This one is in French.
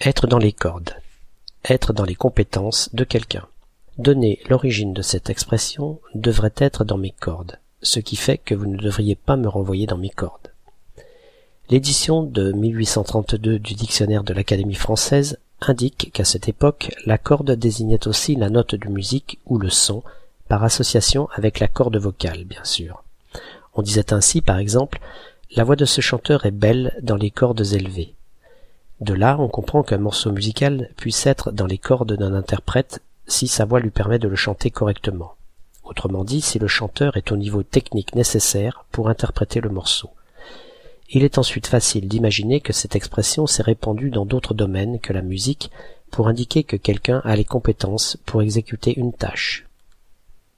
Être dans les cordes. Être dans les compétences de quelqu'un. Donner l'origine de cette expression devrait être dans mes cordes, ce qui fait que vous ne devriez pas me renvoyer dans mes cordes. L'édition de 1832 du dictionnaire de l'Académie française indique qu'à cette époque, la corde désignait aussi la note de musique ou le son, par association avec la corde vocale, bien sûr. On disait ainsi, par exemple, la voix de ce chanteur est belle dans les cordes élevées. De là, on comprend qu'un morceau musical puisse être dans les cordes d'un interprète si sa voix lui permet de le chanter correctement. Autrement dit, si le chanteur est au niveau technique nécessaire pour interpréter le morceau. Il est ensuite facile d'imaginer que cette expression s'est répandue dans d'autres domaines que la musique pour indiquer que quelqu'un a les compétences pour exécuter une tâche.